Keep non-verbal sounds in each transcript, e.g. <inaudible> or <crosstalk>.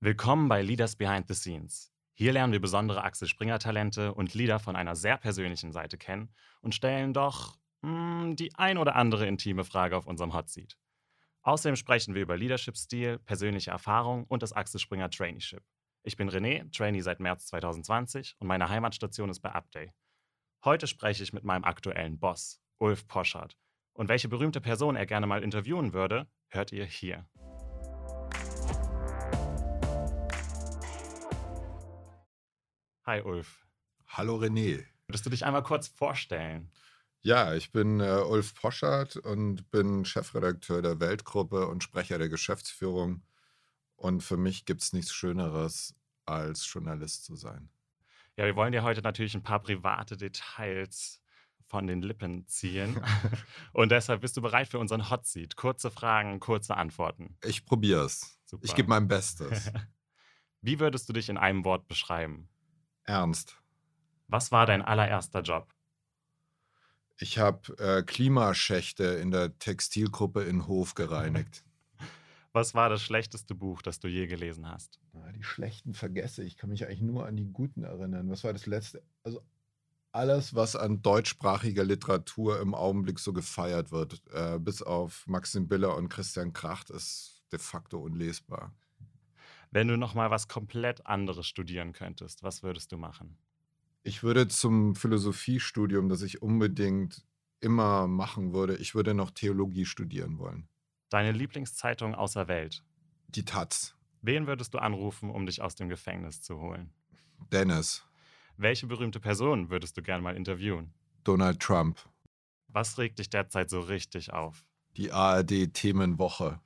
Willkommen bei Leaders Behind the Scenes. Hier lernen wir besondere Axel Springer Talente und Leader von einer sehr persönlichen Seite kennen und stellen doch mh, die ein oder andere intime Frage auf unserem Hot Seat. Außerdem sprechen wir über Leadership-Stil, persönliche Erfahrung und das Axel Springer Traineeship. Ich bin René, Trainee seit März 2020 und meine Heimatstation ist bei Upday. Heute spreche ich mit meinem aktuellen Boss, Ulf Poschardt. Und welche berühmte Person er gerne mal interviewen würde, hört ihr hier. Hi Ulf. Hallo René. Würdest du dich einmal kurz vorstellen? Ja, ich bin äh, Ulf Poschardt und bin Chefredakteur der Weltgruppe und Sprecher der Geschäftsführung. Und für mich gibt es nichts Schöneres, als Journalist zu sein. Ja, wir wollen dir heute natürlich ein paar private Details von den Lippen ziehen. <laughs> und deshalb bist du bereit für unseren Hot Seat. Kurze Fragen, kurze Antworten. Ich probier's. Super. Ich gebe mein Bestes. <laughs> Wie würdest du dich in einem Wort beschreiben? Ernst. Was war dein allererster Job? Ich habe äh, Klimaschächte in der Textilgruppe in Hof gereinigt. <laughs> Was war das schlechteste Buch, das du je gelesen hast? Die schlechten vergesse ich. kann mich eigentlich nur an die guten erinnern. Was war das letzte? Also alles, was an deutschsprachiger Literatur im Augenblick so gefeiert wird, äh, bis auf Maxim Biller und Christian Kracht, ist de facto unlesbar. Wenn du noch mal was komplett anderes studieren könntest, was würdest du machen? Ich würde zum Philosophiestudium, das ich unbedingt immer machen würde, ich würde noch Theologie studieren wollen. Deine Lieblingszeitung außer Welt? Die Taz. Wen würdest du anrufen, um dich aus dem Gefängnis zu holen? Dennis. Welche berühmte Person würdest du gern mal interviewen? Donald Trump. Was regt dich derzeit so richtig auf? Die ARD-Themenwoche.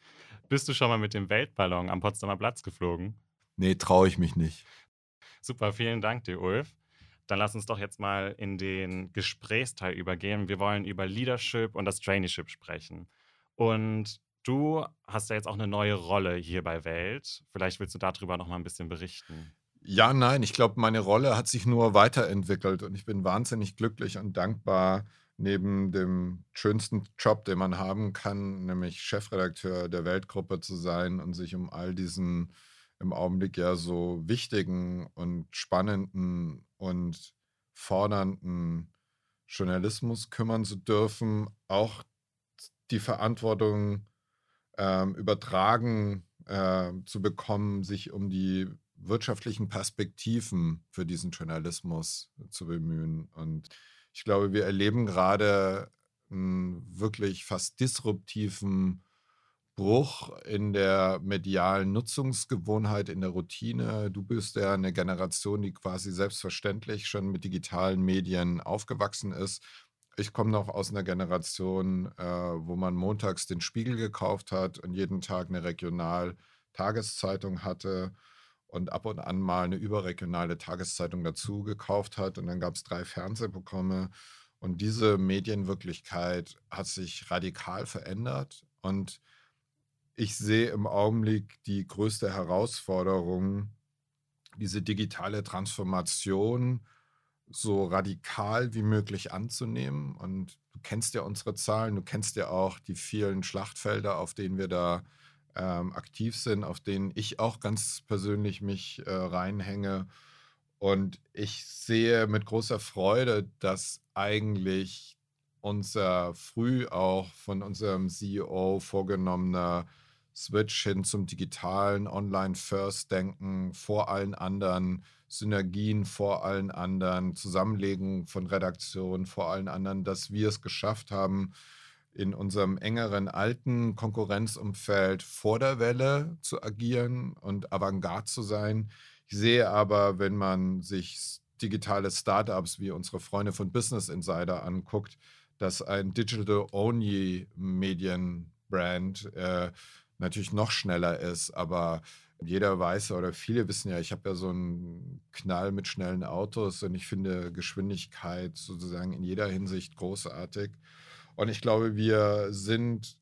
Bist du schon mal mit dem Weltballon am Potsdamer Platz geflogen? Nee, traue ich mich nicht. Super, vielen Dank dir, Ulf. Dann lass uns doch jetzt mal in den Gesprächsteil übergehen. Wir wollen über Leadership und das Traineeship sprechen. Und du hast ja jetzt auch eine neue Rolle hier bei Welt. Vielleicht willst du darüber noch mal ein bisschen berichten. Ja, nein, ich glaube, meine Rolle hat sich nur weiterentwickelt und ich bin wahnsinnig glücklich und dankbar, neben dem schönsten Job, den man haben kann, nämlich Chefredakteur der Weltgruppe zu sein und sich um all diesen im Augenblick ja so wichtigen und spannenden und fordernden Journalismus kümmern zu dürfen, auch die Verantwortung äh, übertragen äh, zu bekommen, sich um die wirtschaftlichen Perspektiven für diesen Journalismus zu bemühen. Und ich glaube, wir erleben gerade einen wirklich fast disruptiven Bruch in der medialen Nutzungsgewohnheit, in der Routine. Du bist ja eine Generation, die quasi selbstverständlich schon mit digitalen Medien aufgewachsen ist. Ich komme noch aus einer Generation, äh, wo man montags den Spiegel gekauft hat und jeden Tag eine Regional-Tageszeitung hatte und ab und an mal eine überregionale Tageszeitung dazu gekauft hat. Und dann gab es drei Fernsehprogramme. Und diese Medienwirklichkeit hat sich radikal verändert. Und ich sehe im Augenblick die größte Herausforderung, diese digitale Transformation so radikal wie möglich anzunehmen. Und du kennst ja unsere Zahlen, du kennst ja auch die vielen Schlachtfelder, auf denen wir da ähm, aktiv sind, auf denen ich auch ganz persönlich mich äh, reinhänge. Und ich sehe mit großer Freude, dass eigentlich unser früh auch von unserem CEO vorgenommener Switch hin zum digitalen Online-First-Denken vor allen anderen, Synergien vor allen anderen, Zusammenlegung von Redaktionen vor allen anderen, dass wir es geschafft haben, in unserem engeren alten Konkurrenzumfeld vor der Welle zu agieren und Avantgarde zu sein. Ich sehe aber, wenn man sich digitale Startups wie unsere Freunde von Business Insider anguckt, dass ein Digital-Only-Medienbrand äh, natürlich noch schneller ist, aber jeder weiß oder viele wissen ja, ich habe ja so einen Knall mit schnellen Autos und ich finde Geschwindigkeit sozusagen in jeder Hinsicht großartig. Und ich glaube, wir sind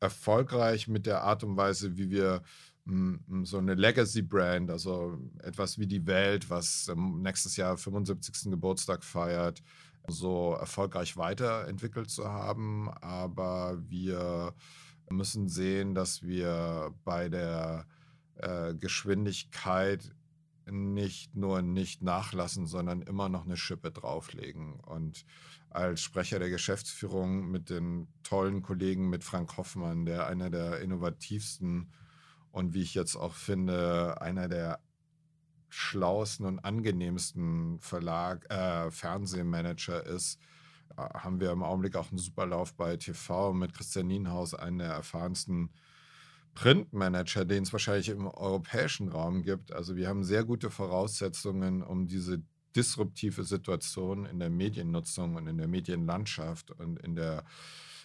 erfolgreich mit der Art und Weise, wie wir mm, so eine Legacy-Brand, also etwas wie die Welt, was nächstes Jahr 75. Geburtstag feiert, so erfolgreich weiterentwickelt zu haben. Aber wir müssen sehen, dass wir bei der äh, Geschwindigkeit nicht nur nicht nachlassen, sondern immer noch eine Schippe drauflegen. Und als Sprecher der Geschäftsführung mit den tollen Kollegen, mit Frank Hoffmann, der einer der innovativsten und wie ich jetzt auch finde, einer der schlauesten und angenehmsten Verlag, äh, Fernsehmanager ist, äh, haben wir im Augenblick auch einen super Lauf bei TV mit Christian Nienhaus, einen der erfahrensten Printmanager, den es wahrscheinlich im europäischen Raum gibt. Also wir haben sehr gute Voraussetzungen, um diese disruptive Situation in der Mediennutzung und in der Medienlandschaft und in der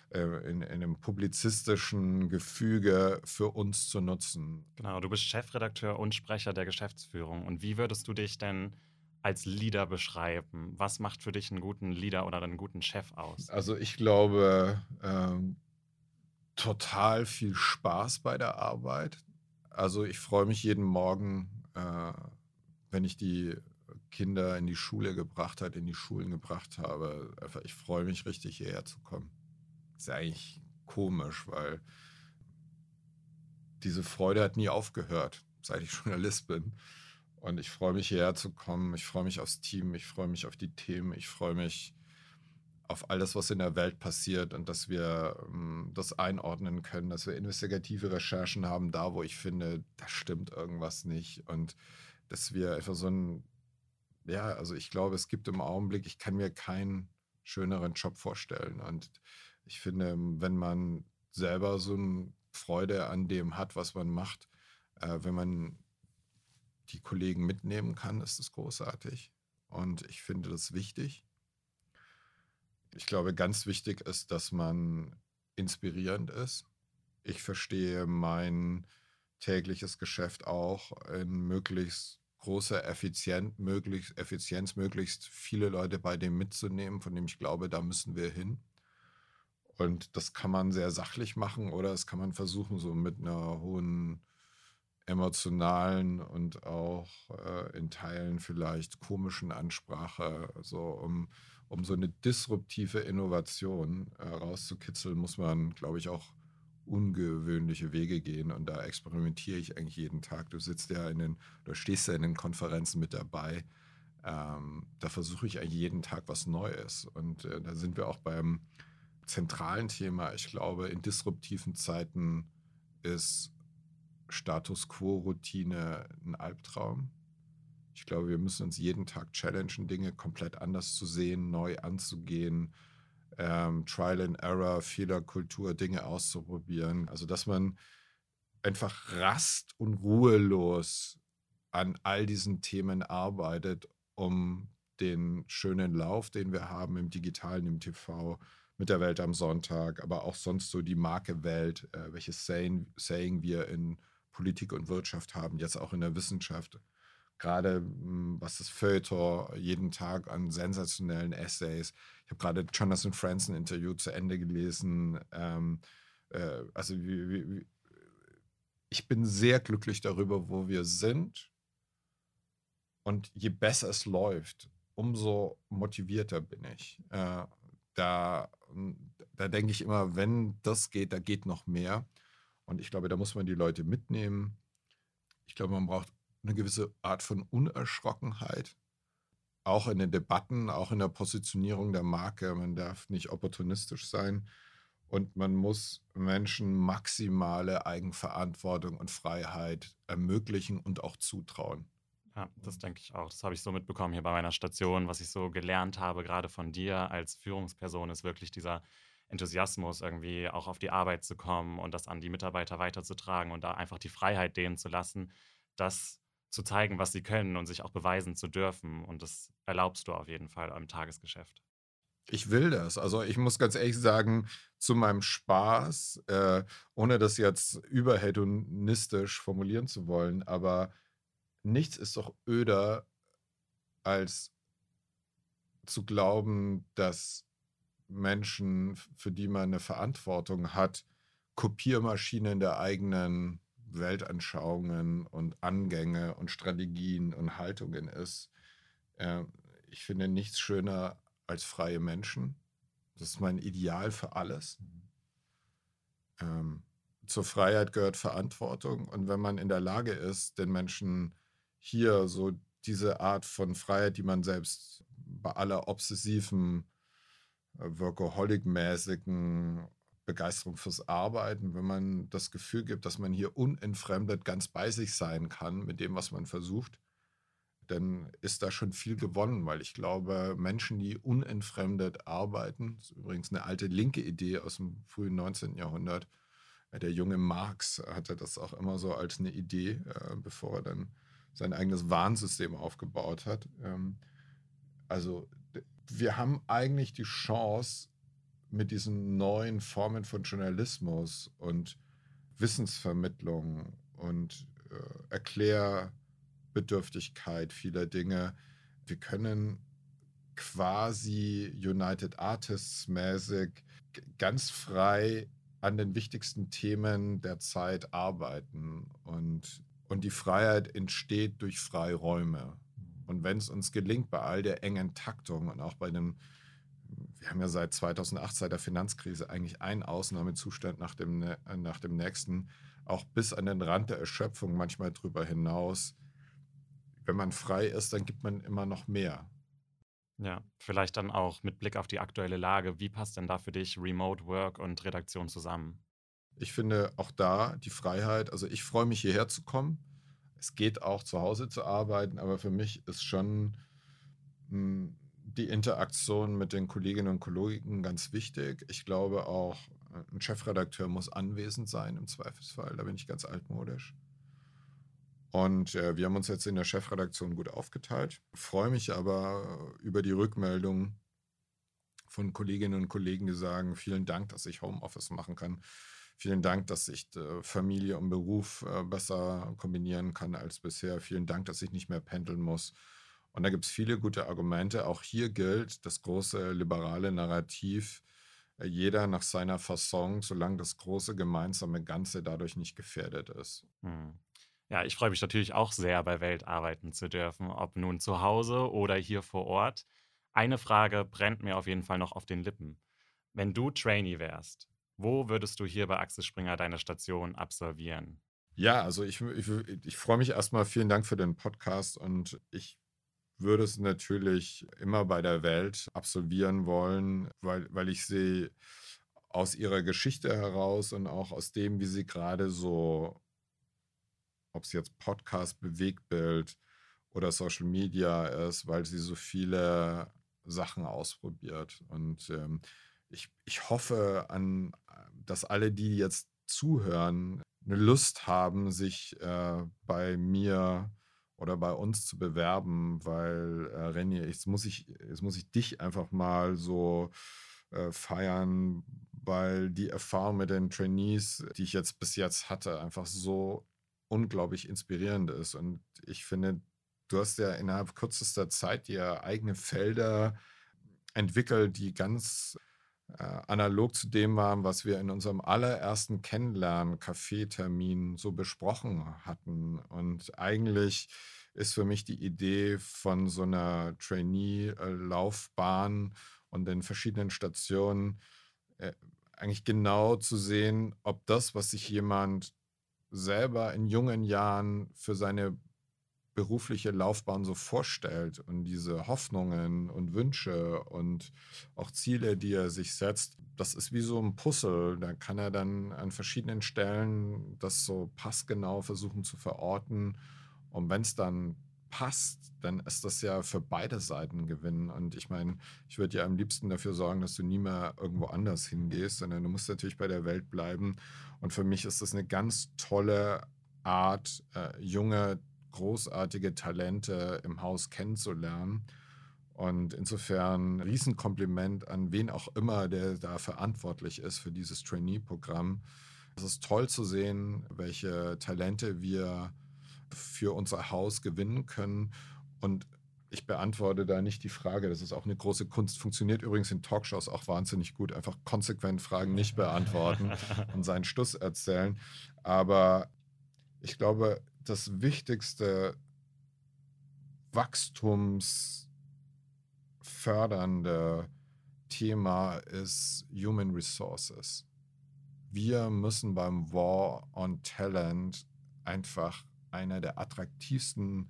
äh, in, in einem publizistischen Gefüge für uns zu nutzen. Genau, du bist Chefredakteur und Sprecher der Geschäftsführung. Und wie würdest du dich denn als Leader beschreiben? Was macht für dich einen guten Leader oder einen guten Chef aus? Also ich glaube, ähm, total viel Spaß bei der Arbeit. Also ich freue mich jeden Morgen, äh, wenn ich die Kinder in die Schule gebracht habe, in die Schulen gebracht habe. Einfach, ich freue mich richtig, hierher zu kommen. Ist eigentlich komisch, weil diese Freude hat nie aufgehört, seit ich <laughs> Journalist bin. Und ich freue mich hierher zu kommen. Ich freue mich aufs Team. Ich freue mich auf die Themen. Ich freue mich auf alles, was in der Welt passiert und dass wir ähm, das einordnen können, dass wir investigative Recherchen haben, da wo ich finde, da stimmt irgendwas nicht und dass wir einfach so ein, ja, also ich glaube, es gibt im Augenblick, ich kann mir keinen schöneren Job vorstellen. Und ich finde, wenn man selber so eine Freude an dem hat, was man macht, äh, wenn man die Kollegen mitnehmen kann, ist das großartig. Und ich finde das wichtig. Ich glaube, ganz wichtig ist, dass man inspirierend ist. Ich verstehe mein tägliches Geschäft auch in möglichst großer Effizienz, möglichst, Effizienz, möglichst viele Leute bei dem mitzunehmen, von dem ich glaube, da müssen wir hin. Und das kann man sehr sachlich machen oder das kann man versuchen, so mit einer hohen emotionalen und auch äh, in Teilen vielleicht komischen Ansprache, so um um so eine disruptive Innovation äh, rauszukitzeln, muss man, glaube ich, auch ungewöhnliche Wege gehen. Und da experimentiere ich eigentlich jeden Tag. Du sitzt ja in den, oder stehst ja in den Konferenzen mit dabei. Ähm, da versuche ich eigentlich jeden Tag was Neues. Und äh, da sind wir auch beim zentralen Thema. Ich glaube, in disruptiven Zeiten ist Status Quo-Routine ein Albtraum. Ich glaube, wir müssen uns jeden Tag challengen, Dinge komplett anders zu sehen, neu anzugehen, ähm, Trial and Error, Fehlerkultur, Dinge auszuprobieren. Also, dass man einfach rast und ruhelos an all diesen Themen arbeitet, um den schönen Lauf, den wir haben im Digitalen, im TV, mit der Welt am Sonntag, aber auch sonst so die Marke Welt, äh, welches Saying, Saying wir in Politik und Wirtschaft haben, jetzt auch in der Wissenschaft gerade hm, was das Feuilleton jeden Tag an sensationellen Essays. Ich habe gerade Jonathan Franzen Interview zu Ende gelesen. Ähm, äh, also wie, wie, ich bin sehr glücklich darüber, wo wir sind. Und je besser es läuft, umso motivierter bin ich. Äh, da, da denke ich immer, wenn das geht, da geht noch mehr. Und ich glaube, da muss man die Leute mitnehmen. Ich glaube, man braucht eine gewisse Art von Unerschrockenheit, auch in den Debatten, auch in der Positionierung der Marke. Man darf nicht opportunistisch sein und man muss Menschen maximale Eigenverantwortung und Freiheit ermöglichen und auch zutrauen. Ja, das denke ich auch. Das habe ich so mitbekommen hier bei meiner Station. Was ich so gelernt habe, gerade von dir als Führungsperson, ist wirklich dieser Enthusiasmus, irgendwie auch auf die Arbeit zu kommen und das an die Mitarbeiter weiterzutragen und da einfach die Freiheit denen zu lassen. Das zu zeigen, was sie können und sich auch beweisen zu dürfen. Und das erlaubst du auf jeden Fall im Tagesgeschäft. Ich will das. Also ich muss ganz ehrlich sagen, zu meinem Spaß, äh, ohne das jetzt überhedonistisch formulieren zu wollen, aber nichts ist doch öder, als zu glauben, dass Menschen, für die man eine Verantwortung hat, Kopiermaschinen der eigenen Weltanschauungen und Angänge und Strategien und Haltungen ist. Äh, ich finde nichts schöner als freie Menschen. Das ist mein Ideal für alles. Ähm, zur Freiheit gehört Verantwortung. Und wenn man in der Lage ist, den Menschen hier so diese Art von Freiheit, die man selbst bei aller obsessiven, äh, workaholic-mäßigen Begeisterung fürs Arbeiten, wenn man das Gefühl gibt, dass man hier unentfremdet ganz bei sich sein kann mit dem, was man versucht, dann ist da schon viel gewonnen, weil ich glaube, Menschen, die unentfremdet arbeiten, ist übrigens eine alte linke Idee aus dem frühen 19. Jahrhundert, äh, der junge Marx hatte das auch immer so als eine Idee, äh, bevor er dann sein eigenes Warnsystem aufgebaut hat. Ähm, also wir haben eigentlich die Chance, mit diesen neuen Formen von Journalismus und Wissensvermittlung und äh, Erklärbedürftigkeit vieler Dinge, wir können quasi United Artists mäßig ganz frei an den wichtigsten Themen der Zeit arbeiten und, und die Freiheit entsteht durch Freiräume. Und wenn es uns gelingt, bei all der engen Taktung und auch bei dem wir haben ja seit 2008, seit der Finanzkrise, eigentlich einen Ausnahmezustand nach dem, nach dem nächsten, auch bis an den Rand der Erschöpfung, manchmal drüber hinaus. Wenn man frei ist, dann gibt man immer noch mehr. Ja, vielleicht dann auch mit Blick auf die aktuelle Lage. Wie passt denn da für dich Remote Work und Redaktion zusammen? Ich finde auch da die Freiheit, also ich freue mich hierher zu kommen. Es geht auch zu Hause zu arbeiten, aber für mich ist schon hm, die Interaktion mit den Kolleginnen und Kollegen ganz wichtig. Ich glaube auch, ein Chefredakteur muss anwesend sein im Zweifelsfall. Da bin ich ganz altmodisch. Und äh, wir haben uns jetzt in der Chefredaktion gut aufgeteilt. Freue mich aber über die Rückmeldung von Kolleginnen und Kollegen, die sagen, vielen Dank, dass ich Homeoffice machen kann. Vielen Dank, dass ich äh, Familie und Beruf äh, besser kombinieren kann als bisher. Vielen Dank, dass ich nicht mehr pendeln muss. Und da gibt es viele gute Argumente. Auch hier gilt das große liberale Narrativ, äh, jeder nach seiner Fasson, solange das große gemeinsame Ganze dadurch nicht gefährdet ist. Hm. Ja, ich freue mich natürlich auch sehr, bei Welt arbeiten zu dürfen, ob nun zu Hause oder hier vor Ort. Eine Frage brennt mir auf jeden Fall noch auf den Lippen. Wenn du Trainee wärst, wo würdest du hier bei Axel Springer deine Station absolvieren? Ja, also ich, ich, ich freue mich erstmal. Vielen Dank für den Podcast und ich würde es natürlich immer bei der Welt absolvieren wollen, weil, weil ich sie aus ihrer Geschichte heraus und auch aus dem, wie sie gerade so, ob es jetzt Podcast, Bewegtbild oder Social Media ist, weil sie so viele Sachen ausprobiert. Und ähm, ich, ich hoffe an, dass alle, die jetzt zuhören, eine Lust haben, sich äh, bei mir oder bei uns zu bewerben, weil äh, Renny, jetzt muss ich, jetzt muss ich dich einfach mal so äh, feiern, weil die Erfahrung mit den Trainees, die ich jetzt bis jetzt hatte, einfach so unglaublich inspirierend ist. Und ich finde, du hast ja innerhalb kürzester Zeit dir eigene Felder entwickelt, die ganz äh, analog zu dem waren, was wir in unserem allerersten Kennenlernen-Kaffeetermin so besprochen hatten. Und eigentlich ist für mich die Idee von so einer Trainee-Laufbahn und den verschiedenen Stationen äh, eigentlich genau zu sehen, ob das, was sich jemand selber in jungen Jahren für seine berufliche Laufbahn so vorstellt und diese Hoffnungen und Wünsche und auch Ziele, die er sich setzt, das ist wie so ein Puzzle. Da kann er dann an verschiedenen Stellen das so passgenau versuchen zu verorten. Und wenn es dann passt, dann ist das ja für beide Seiten Gewinn. Und ich meine, ich würde ja am liebsten dafür sorgen, dass du nie mehr irgendwo anders hingehst, sondern du musst natürlich bei der Welt bleiben. Und für mich ist das eine ganz tolle Art, äh, junge großartige Talente im Haus kennenzulernen. Und insofern ein Riesenkompliment an wen auch immer, der da verantwortlich ist für dieses Trainee-Programm. Es ist toll zu sehen, welche Talente wir für unser Haus gewinnen können. Und ich beantworte da nicht die Frage. Das ist auch eine große Kunst. Funktioniert übrigens in Talkshows auch wahnsinnig gut. Einfach konsequent Fragen nicht beantworten <laughs> und seinen Stuss erzählen. Aber ich glaube, das wichtigste wachstumsfördernde Thema ist Human Resources. wir müssen beim War on Talent einfach einer der attraktivsten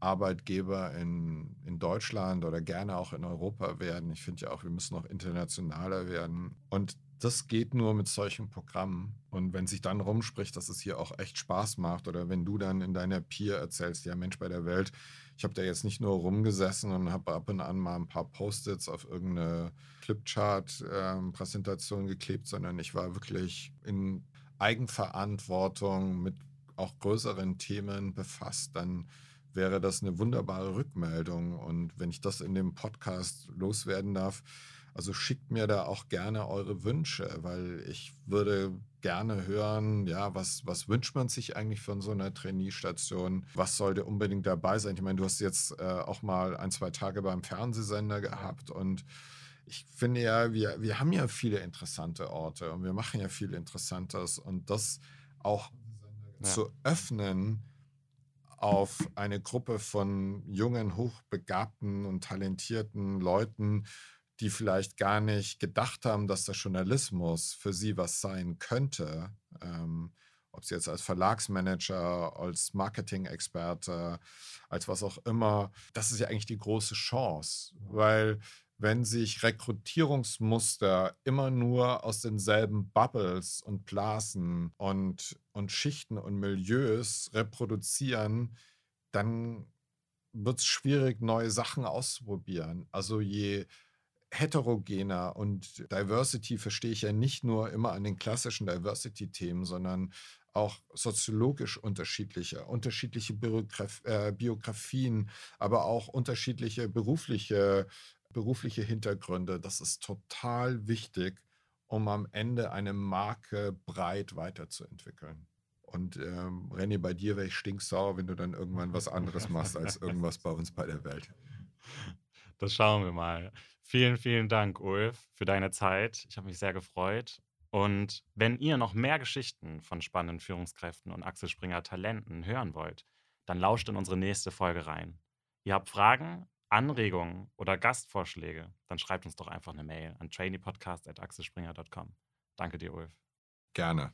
Arbeitgeber in, in Deutschland oder gerne auch in Europa werden. Ich finde ja auch, wir müssen auch internationaler werden. Und das geht nur mit solchen Programmen. Und wenn sich dann rumspricht, dass es hier auch echt Spaß macht, oder wenn du dann in deiner Peer erzählst, ja Mensch bei der Welt, ich habe da jetzt nicht nur rumgesessen und habe ab und an mal ein paar Post-its auf irgendeine Flipchart-Präsentation ähm, geklebt, sondern ich war wirklich in Eigenverantwortung mit auch größeren Themen befasst, dann wäre das eine wunderbare Rückmeldung. Und wenn ich das in dem Podcast loswerden darf, also schickt mir da auch gerne eure Wünsche, weil ich würde gerne hören, ja, was, was wünscht man sich eigentlich von so einer Trainee-Station? Was sollte unbedingt dabei sein? Ich meine, du hast jetzt äh, auch mal ein, zwei Tage beim Fernsehsender gehabt und ich finde ja, wir, wir haben ja viele interessante Orte und wir machen ja viel Interessantes und das auch ja. zu öffnen, auf eine Gruppe von jungen, hochbegabten und talentierten Leuten, die vielleicht gar nicht gedacht haben, dass der Journalismus für sie was sein könnte. Ähm, ob sie jetzt als Verlagsmanager, als Marketing-Experte, als was auch immer. Das ist ja eigentlich die große Chance, weil wenn sich Rekrutierungsmuster immer nur aus denselben Bubbles und Blasen und, und Schichten und Milieus reproduzieren, dann wird es schwierig, neue Sachen auszuprobieren. Also je heterogener und Diversity verstehe ich ja nicht nur immer an den klassischen Diversity-Themen, sondern auch soziologisch unterschiedliche, unterschiedliche Biograf äh, Biografien, aber auch unterschiedliche berufliche berufliche Hintergründe. Das ist total wichtig, um am Ende eine Marke breit weiterzuentwickeln. Und ähm, René, bei dir wäre ich stinksauer, wenn du dann irgendwann was anderes machst als irgendwas bei uns bei der Welt. Das schauen wir mal. Vielen, vielen Dank, Ulf, für deine Zeit. Ich habe mich sehr gefreut. Und wenn ihr noch mehr Geschichten von spannenden Führungskräften und Axel Springer Talenten hören wollt, dann lauscht in unsere nächste Folge rein. Ihr habt Fragen, Anregungen oder Gastvorschläge, dann schreibt uns doch einfach eine Mail an traineepodcast.axelspringer.com. Danke dir, Ulf. Gerne.